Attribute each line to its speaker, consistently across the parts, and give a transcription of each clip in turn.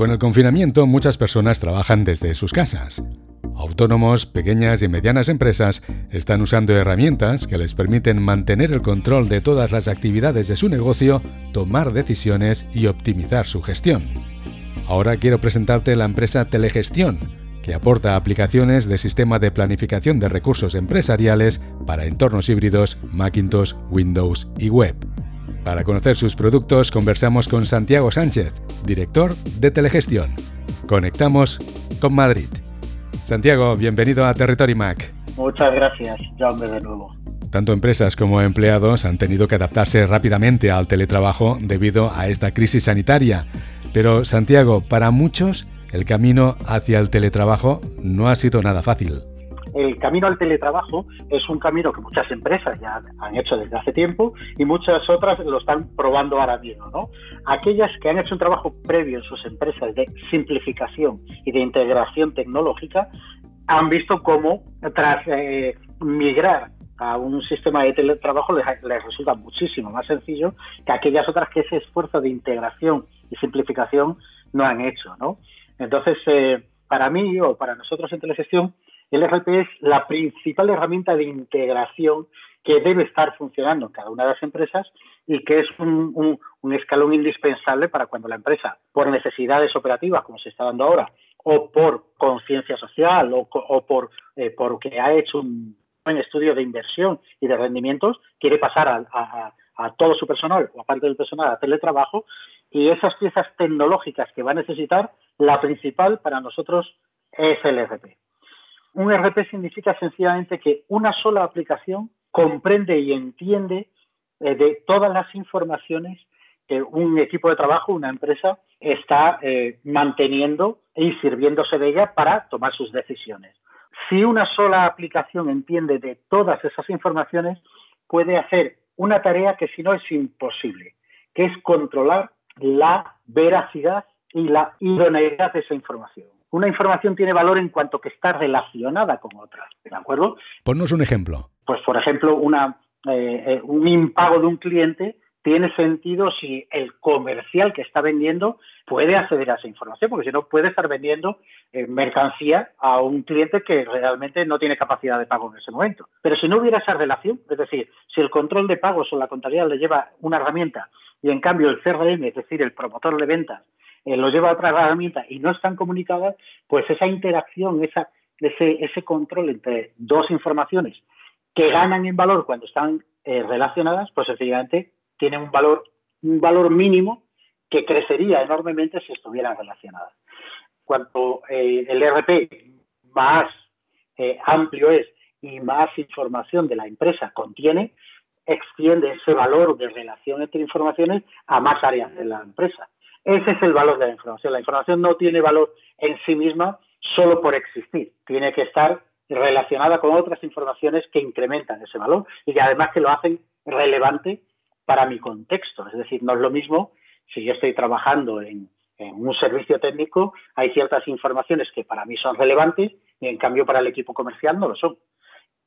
Speaker 1: Con el confinamiento muchas personas trabajan desde sus casas. Autónomos, pequeñas y medianas empresas están usando herramientas que les permiten mantener el control de todas las actividades de su negocio, tomar decisiones y optimizar su gestión. Ahora quiero presentarte la empresa Telegestión, que aporta aplicaciones de sistema de planificación de recursos empresariales para entornos híbridos Macintosh, Windows y web. Para conocer sus productos conversamos con Santiago Sánchez, director de Telegestión. Conectamos con Madrid. Santiago, bienvenido a Territory Mac.
Speaker 2: Muchas gracias, Jaume, de nuevo.
Speaker 1: Tanto empresas como empleados han tenido que adaptarse rápidamente al teletrabajo debido a esta crisis sanitaria. Pero, Santiago, para muchos, el camino hacia el teletrabajo no ha sido nada fácil
Speaker 2: el camino al teletrabajo es un camino que muchas empresas ya han hecho desde hace tiempo y muchas otras lo están probando ahora mismo. ¿no? Aquellas que han hecho un trabajo previo en sus empresas de simplificación y de integración tecnológica han visto cómo tras eh, migrar a un sistema de teletrabajo les, resulta muchísimo más sencillo que aquellas otras que ese esfuerzo de integración y simplificación no han hecho. ¿no? Entonces, eh, para mí o para nosotros en Telegestión, el RP es la principal herramienta de integración que debe estar funcionando en cada una de las empresas y que es un, escalón indispensable para cuando la empresa, por necesidades operativas, como se está dando ahora, o por conciencia social, o, por eh, porque ha hecho un buen estudio de inversión y de rendimientos, quiere pasar a, a todo su personal o a parte del personal a teletrabajo y esas piezas tecnológicas que va a necesitar, la principal para nosotros es el RP. Un RP significa sencillamente que una sola aplicación comprende y entiende eh, de todas las informaciones que un equipo de trabajo, una empresa, está eh, manteniendo y sirviéndose de ella para tomar sus decisiones. Si una sola aplicación entiende de todas esas informaciones, puede hacer una tarea que si no es imposible, que es controlar la veracidad y la idoneidad de esa información una información tiene valor en cuanto que está relacionada con otras, ¿de acuerdo?
Speaker 1: Ponnos un ejemplo.
Speaker 2: Pues, por ejemplo, una, eh, eh, un impago de un cliente tiene sentido si el comercial que está vendiendo puede acceder a esa información, porque si no puede estar vendiendo eh, mercancía a un cliente que realmente no tiene capacidad de pago en ese momento. Pero si no hubiera esa relación, es decir, si el control de pagos o la contabilidad le lleva una herramienta y en cambio el CRM, es decir, el promotor de ventas, eh, lo lleva a otra herramienta y no están comunicadas, pues esa interacción, esa, ese, ese control entre dos informaciones que ganan en valor cuando están eh, relacionadas, pues efectivamente tiene un valor, un valor mínimo que crecería enormemente si estuvieran relacionadas. Cuanto eh, el ERP más amplio es y más información de la empresa contiene, extiende ese valor de relación entre informaciones a más áreas de la empresa. Ese es el valor de la información. La información no tiene valor en sí misma solo por existir. Tiene que estar relacionada con otras informaciones que incrementan ese valor y que además que lo hacen relevante para mi contexto. Es decir, no es lo mismo si yo estoy trabajando en, un servicio técnico, hay ciertas informaciones que para mí son relevantes y en cambio para el equipo comercial no lo son.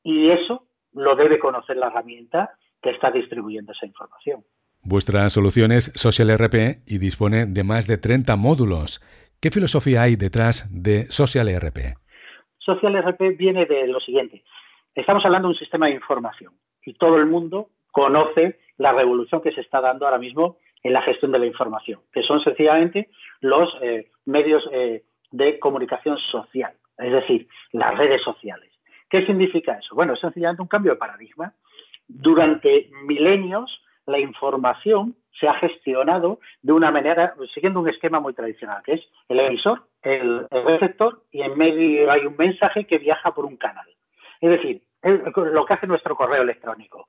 Speaker 2: Y eso lo debe conocer la herramienta que está distribuyendo esa información.
Speaker 1: Vuestra solución es Social RP y dispone de más de 30 módulos. ¿Qué filosofía hay detrás de Social RP?
Speaker 2: Social RP viene de lo siguiente. Estamos hablando de un sistema de información y todo el mundo conoce la revolución que se está dando ahora mismo en la gestión de la información, que son sencillamente los eh, medios eh, de comunicación social, es decir, las redes sociales. ¿Qué significa eso? Bueno, es sencillamente un cambio de paradigma. Durante milenios la información se ha gestionado de una manera, siguiendo un esquema muy tradicional, que es el emisor, el, receptor y en medio hay un mensaje que viaja por un canal. Es decir, lo que hace nuestro correo electrónico.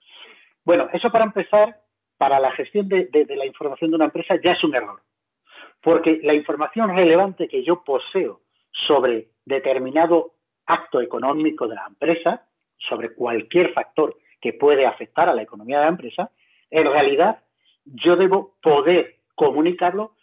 Speaker 2: Bueno, eso para empezar, para la gestión de, de la información de una empresa ya es un error, porque la información relevante que yo poseo sobre determinado acto económico de la empresa, sobre cualquier factor que puede afectar a la economía de la empresa, en realidad yo debo poder comunicarlo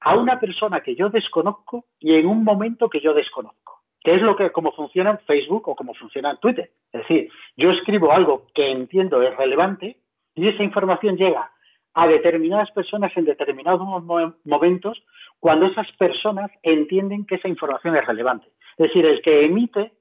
Speaker 2: a una persona que yo desconozco y en un momento que yo desconozco, que es lo que como funciona en Facebook o como funciona en Twitter. Es decir, yo escribo algo que entiendo es relevante y esa información llega a determinadas personas en determinados momentos cuando esas personas entienden que esa información es relevante. Es decir, el que emite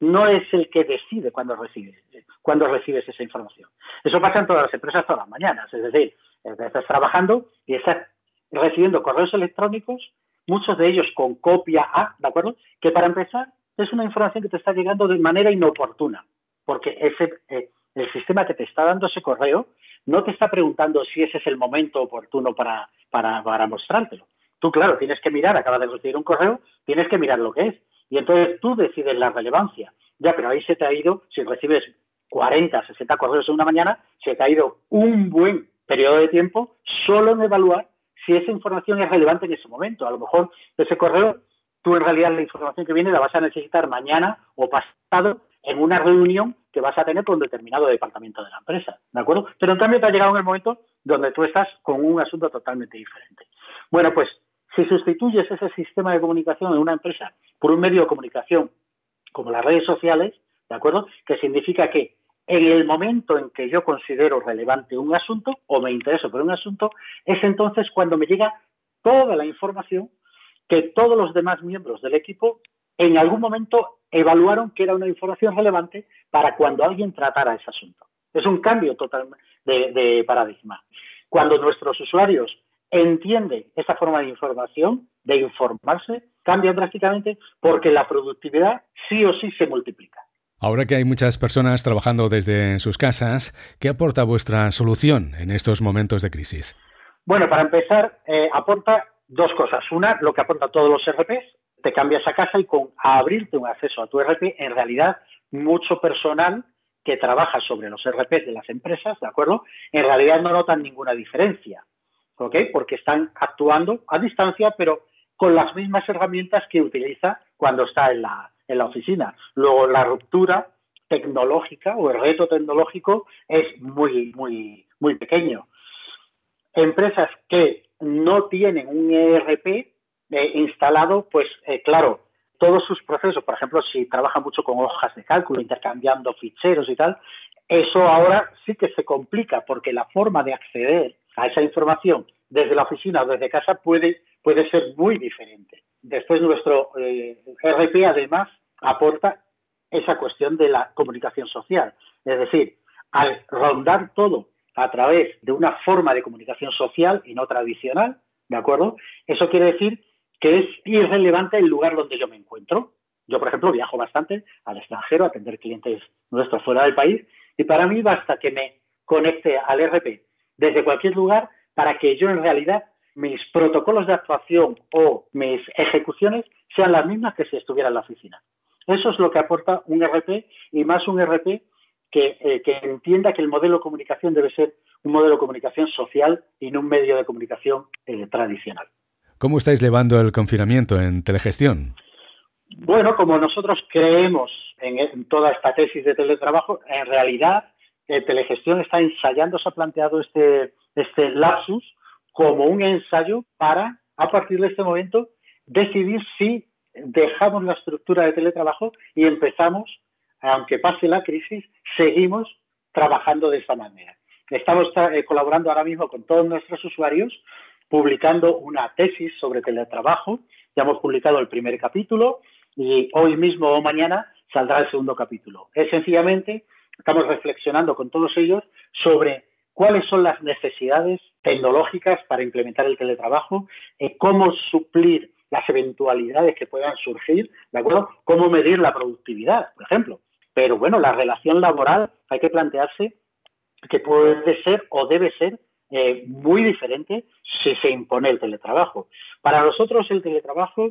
Speaker 2: no es el que decide cuando recibes, cuando recibes esa información. Eso pasa en todas las empresas todas las mañanas. Es decir, estás trabajando y estás recibiendo correos electrónicos, muchos de ellos con copia A, ¿de acuerdo? Que para empezar es una información que te está llegando de manera inoportuna, porque ese, eh, el sistema que te está dando ese correo no te está preguntando si ese es el momento oportuno para, para, para mostrártelo. Tú, claro, tienes que mirar, acabas de recibir un correo, tienes que mirar lo que es. Y entonces tú decides la relevancia. Ya, pero ahí se te ha ido, si recibes 40, 60 correos en una mañana, se te ha ido un buen periodo de tiempo solo en evaluar si esa información es relevante en ese momento. A lo mejor ese correo, tú en realidad la información que viene la vas a necesitar mañana o pasado en una reunión que vas a tener con un determinado departamento de la empresa, ¿de acuerdo? Pero en cambio te ha llegado en el momento donde tú estás con un asunto totalmente diferente. Bueno, pues si sustituyes ese sistema de comunicación en una empresa por un medio de comunicación como las redes sociales, ¿de acuerdo? Que significa que en el momento en que yo considero relevante un asunto o me intereso por un asunto, es entonces cuando me llega toda la información que todos los demás miembros del equipo en algún momento evaluaron que era una información relevante para cuando alguien tratara ese asunto. Es un cambio total de, paradigma. Cuando nuestros usuarios entienden esta forma de información, de informarse, cambia drásticamente porque la productividad sí o sí se multiplica.
Speaker 1: Ahora que hay muchas personas trabajando desde sus casas, ¿qué aporta vuestra solución en estos momentos de crisis?
Speaker 2: Bueno, para empezar, eh, aporta dos cosas. Una, lo que aporta todos los RPs, te cambias a casa y con abrirte un acceso a tu RP, en realidad mucho personal que trabaja sobre los RPs de las empresas, ¿de acuerdo? En realidad no notan ninguna diferencia, ¿ok? Porque están actuando a distancia, pero con las mismas herramientas que utiliza cuando está en la, en la oficina. Luego, la ruptura tecnológica o el reto tecnológico es muy, muy, muy pequeño. Empresas que no tienen un ERP eh, instalado, pues eh, claro, todos sus procesos, por ejemplo, si trabaja mucho con hojas de cálculo, intercambiando ficheros y tal, eso ahora sí que se complica porque la forma de acceder a esa información desde la oficina o desde casa puede, puede ser muy diferente. Después nuestro eh, RP además aporta esa cuestión de la comunicación social. Es decir, al rondar todo a través de una forma de comunicación social y no tradicional, ¿de acuerdo? Eso quiere decir que es irrelevante el lugar donde yo me encuentro. Yo, por ejemplo, viajo bastante al extranjero a atender clientes nuestros fuera del país y para mí basta que me conecte al RP desde cualquier lugar para que yo en realidad mis protocolos de actuación o mis ejecuciones sean las mismas que si estuviera en la oficina. Eso es lo que aporta un RP y más un RP que, eh, entienda que el modelo de comunicación debe ser un modelo de comunicación social y no un medio de comunicación eh, tradicional.
Speaker 1: ¿Cómo estáis llevando el confinamiento en telegestión?
Speaker 2: Bueno, como nosotros creemos en, toda esta tesis de teletrabajo, en realidad eh, telegestión está ensayando, se ha planteado este, este lapsus como un ensayo para, a partir de este momento, decidir si dejamos la estructura de teletrabajo y empezamos, aunque pase la crisis, seguimos trabajando de esta manera. Estamos eh, colaborando ahora mismo con todos nuestros usuarios publicando una tesis sobre teletrabajo. Ya hemos publicado el primer capítulo y hoy mismo o mañana saldrá el segundo capítulo. Es sencillamente, estamos reflexionando con todos ellos sobre cuáles son las necesidades tecnológicas para implementar el teletrabajo, eh, cómo suplir las eventualidades que puedan surgir, ¿de acuerdo? Cómo medir la productividad, por ejemplo. Pero bueno, la relación laboral hay que plantearse que puede ser o debe ser eh, muy diferente si se impone el teletrabajo. Para nosotros el teletrabajo,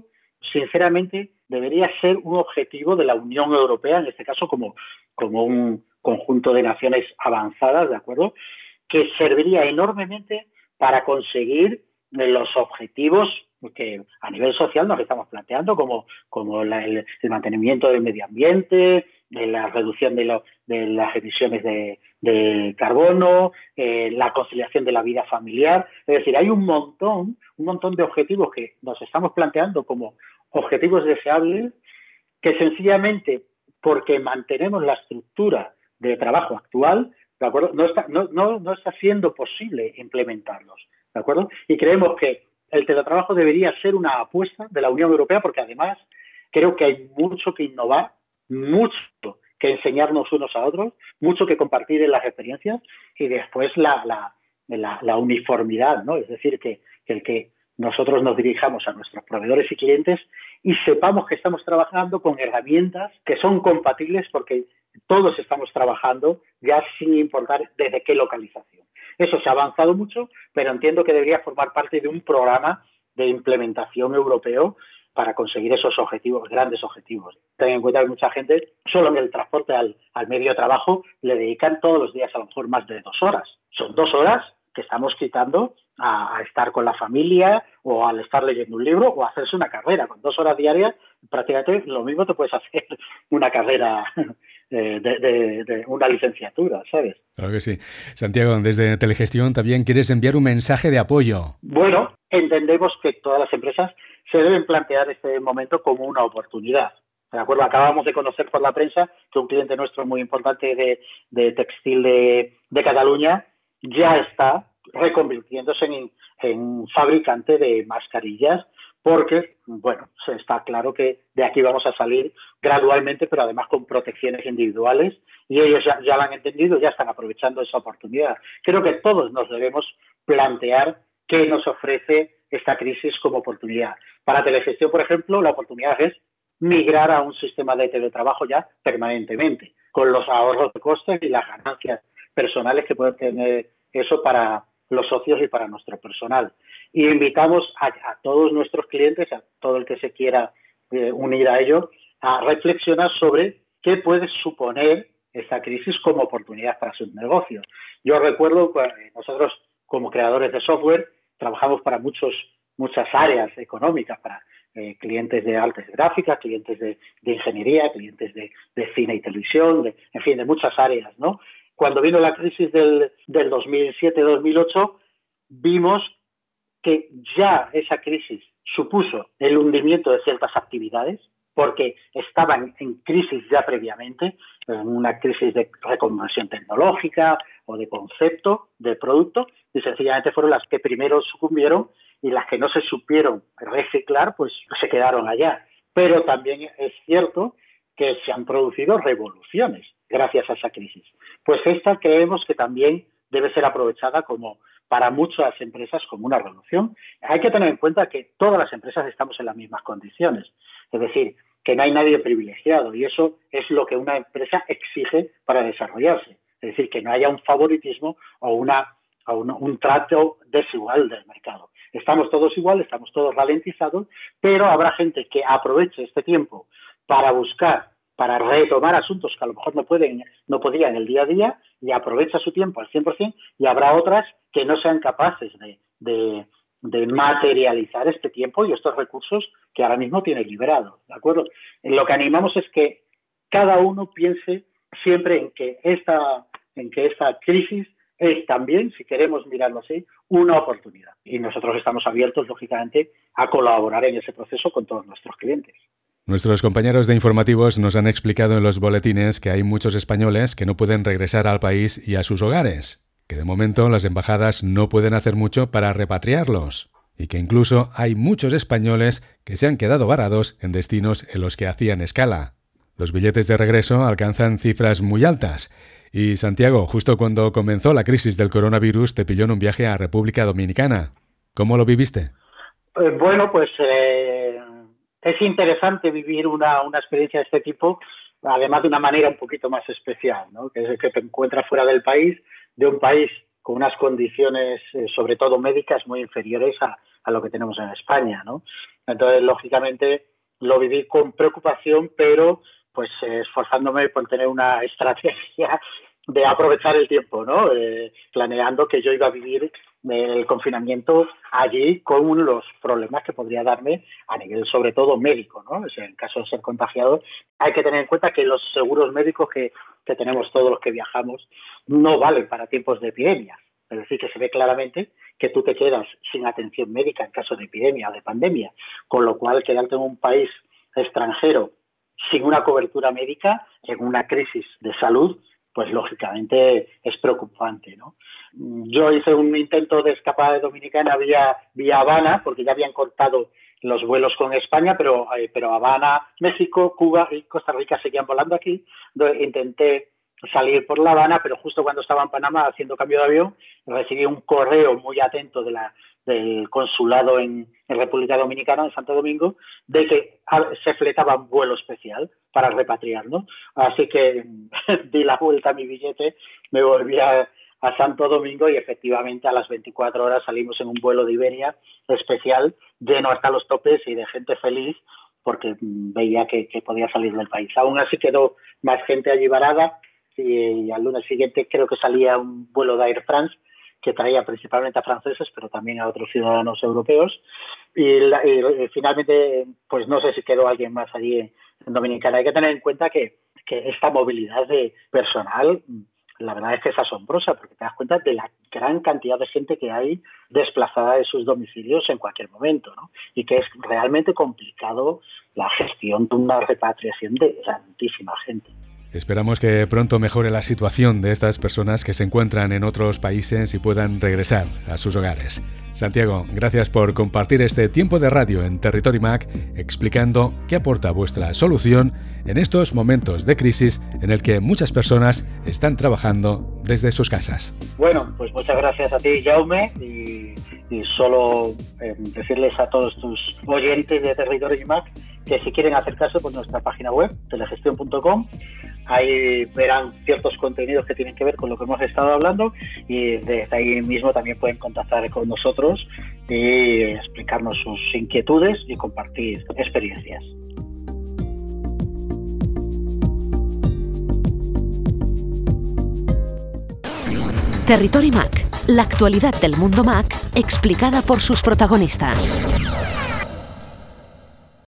Speaker 2: sinceramente, debería ser un objetivo de la Unión Europea, en este caso como, como un conjunto de naciones avanzadas, ¿de acuerdo? Que serviría enormemente para conseguir los objetivos que a nivel social nos estamos planteando, como, como el, mantenimiento del medio ambiente, de la reducción de, de las emisiones de, carbono, eh, la conciliación de la vida familiar. Es decir, hay un montón, un montón de objetivos que nos estamos planteando como objetivos deseables que sencillamente porque mantenemos la estructura de trabajo actual, ¿de acuerdo? No está, no, no, no está siendo posible implementarlos, ¿de acuerdo? Y creemos que el teletrabajo debería ser una apuesta de la Unión Europea porque además creo que hay mucho que innovar, mucho que enseñarnos unos a otros, mucho que compartir en las experiencias y después la, la, la, uniformidad, ¿no? Es decir, que, que que nosotros nos dirijamos a nuestros proveedores y clientes y sepamos que estamos trabajando con herramientas que son compatibles porque todos estamos trabajando ya sin importar desde qué localización. Eso se ha avanzado mucho, pero entiendo que debería formar parte de un programa de implementación europeo para conseguir esos objetivos, grandes objetivos. Ten en cuenta que mucha gente, solo en el transporte al, medio de trabajo, le dedican todos los días a lo mejor más de dos horas. Son dos horas que estamos quitando a, estar con la familia o al estar leyendo un libro o a hacerse una carrera. Con dos horas diarias, prácticamente lo mismo te puedes hacer una carrera de, de, una licenciatura, ¿sabes?
Speaker 1: Claro que sí. Santiago, desde Telegestión también quieres enviar un mensaje de apoyo.
Speaker 2: Bueno, entendemos que todas las empresas se deben plantear este momento como una oportunidad. ¿De acuerdo? Acabamos de conocer por la prensa que un cliente nuestro muy importante de, de textil de, de Cataluña ya está reconvirtiéndose en, en fabricante de mascarillas porque, bueno, está claro que de aquí vamos a salir gradualmente, pero además con protecciones individuales, y ellos ya, ya, lo han entendido, ya están aprovechando esa oportunidad. Creo que todos nos debemos plantear qué nos ofrece esta crisis como oportunidad. Para telegestión, por ejemplo, la oportunidad es migrar a un sistema de teletrabajo ya permanentemente, con los ahorros de costes y las ganancias personales que puede tener eso para los socios y para nuestro personal. Y invitamos a, todos nuestros clientes, a todo el que se quiera eh, unir a ello, a reflexionar sobre qué puede suponer esta crisis como oportunidad para sus negocios. Yo recuerdo que nosotros, como creadores de software, trabajamos para muchos, muchas áreas económicas, para eh, clientes de artes gráficas, clientes de, ingeniería, clientes de, de, cine y televisión, de, en fin, de muchas áreas, ¿no? Cuando vino la crisis del, del 2007-2008, vimos que ya esa crisis supuso el hundimiento de ciertas actividades, porque estaban en crisis ya previamente, en una crisis de reconversión tecnológica o de concepto de producto, y sencillamente fueron las que primero sucumbieron y las que no se supieron reciclar, pues se quedaron allá. Pero también es cierto que se han producido revoluciones gracias a esa crisis. Pues esta creemos que también debe ser aprovechada como para muchas empresas como una revolución. Hay que tener en cuenta que todas las empresas estamos en las mismas condiciones, es decir, que no hay nadie privilegiado y eso es lo que una empresa exige para desarrollarse, es decir, que no haya un favoritismo o, una, un, trato desigual del mercado. Estamos todos iguales, estamos todos ralentizados, pero habrá gente que aproveche este tiempo para buscar para retomar asuntos que a lo mejor no pueden, no podían el día a día y aprovecha su tiempo al 100% y habrá otras que no sean capaces de, de, de, materializar este tiempo y estos recursos que ahora mismo tiene liberado, ¿de acuerdo? Lo que animamos es que cada uno piense siempre en que esta, en que esta crisis es también, si queremos mirarlo así, una oportunidad. Y nosotros estamos abiertos, lógicamente, a colaborar en ese proceso con todos nuestros clientes.
Speaker 1: Nuestros compañeros de informativos nos han explicado en los boletines que hay muchos españoles que no pueden regresar al país y a sus hogares, que de momento las embajadas no pueden hacer mucho para repatriarlos, y que incluso hay muchos españoles que se han quedado varados en destinos en los que hacían escala. Los billetes de regreso alcanzan cifras muy altas. Y Santiago, justo cuando comenzó la crisis del coronavirus, te pilló en un viaje a República Dominicana. ¿Cómo lo viviste?
Speaker 2: Eh, bueno, pues eh, es interesante vivir una, una experiencia de este tipo, además de una manera un poquito más especial, ¿no? que es que te encuentras fuera del país, de un país con unas condiciones, eh, sobre todo médicas, muy inferiores a, a, lo que tenemos en España. ¿no? Entonces, lógicamente, lo viví con preocupación, pero pues eh, esforzándome por tener una estrategia de aprovechar el tiempo, ¿no? Eh, planeando que yo iba a vivir el confinamiento allí con los problemas que podría darme a nivel sobre todo médico, ¿no? en caso de ser contagiado, hay que tener en cuenta que los seguros médicos que, que tenemos todos los que viajamos no valen para tiempos de epidemia. Es decir, que se ve claramente que tú te quedas sin atención médica en caso de epidemia o de pandemia, con lo cual quedarte en un país extranjero sin una cobertura médica en una crisis de salud pues lógicamente es preocupante, ¿no? Yo hice un intento de escapar de Dominicana vía, vía Habana, porque ya habían cortado los vuelos con España, pero, eh, pero Habana, México, Cuba y Costa Rica seguían volando aquí. Intenté salir por La Habana, pero justo cuando estaba en Panamá haciendo cambio de avión, recibí un correo muy atento de la, del consulado en, República Dominicana, en Santo Domingo, de que se fletaba un vuelo especial para repatriarnos. Así que di la vuelta a mi billete, me volví a, Santo Domingo y efectivamente a las 24 horas salimos en un vuelo de Iberia especial, lleno hasta los topes y de gente feliz porque veía que, que podía salir del país. Aún así quedó más gente allí varada y al lunes siguiente creo que salía un vuelo de Air France que traía principalmente a franceses, pero también a otros ciudadanos europeos. Y, finalmente, pues no sé si quedó alguien más allí en, Dominicana. Hay que tener en cuenta que, que esta movilidad de personal la verdad es que es asombrosa porque te das cuenta de la gran cantidad de gente que hay desplazada de sus domicilios en cualquier momento, ¿no? Y que es realmente complicado la gestión de una repatriación de tantísima gente.
Speaker 1: Esperamos que pronto mejore la situación de estas personas que se encuentran en otros países y puedan regresar a sus hogares. Santiago, gracias por compartir este tiempo de radio en Territory Mac explicando qué aporta vuestra solución en estos momentos de crisis en el que muchas personas están trabajando desde sus casas.
Speaker 2: Bueno, pues muchas gracias a ti, Jaume, y, solo eh, decirles a todos tus oyentes de Territory Mac que si quieren acercarse por nuestra página web, telegestión.com, ahí verán ciertos contenidos que tienen que ver con lo que hemos estado hablando y desde ahí mismo también pueden contactar con nosotros y explicarnos sus inquietudes y compartir experiencias.
Speaker 3: Territory Mac, la actualidad del mundo Mac explicada por sus protagonistas.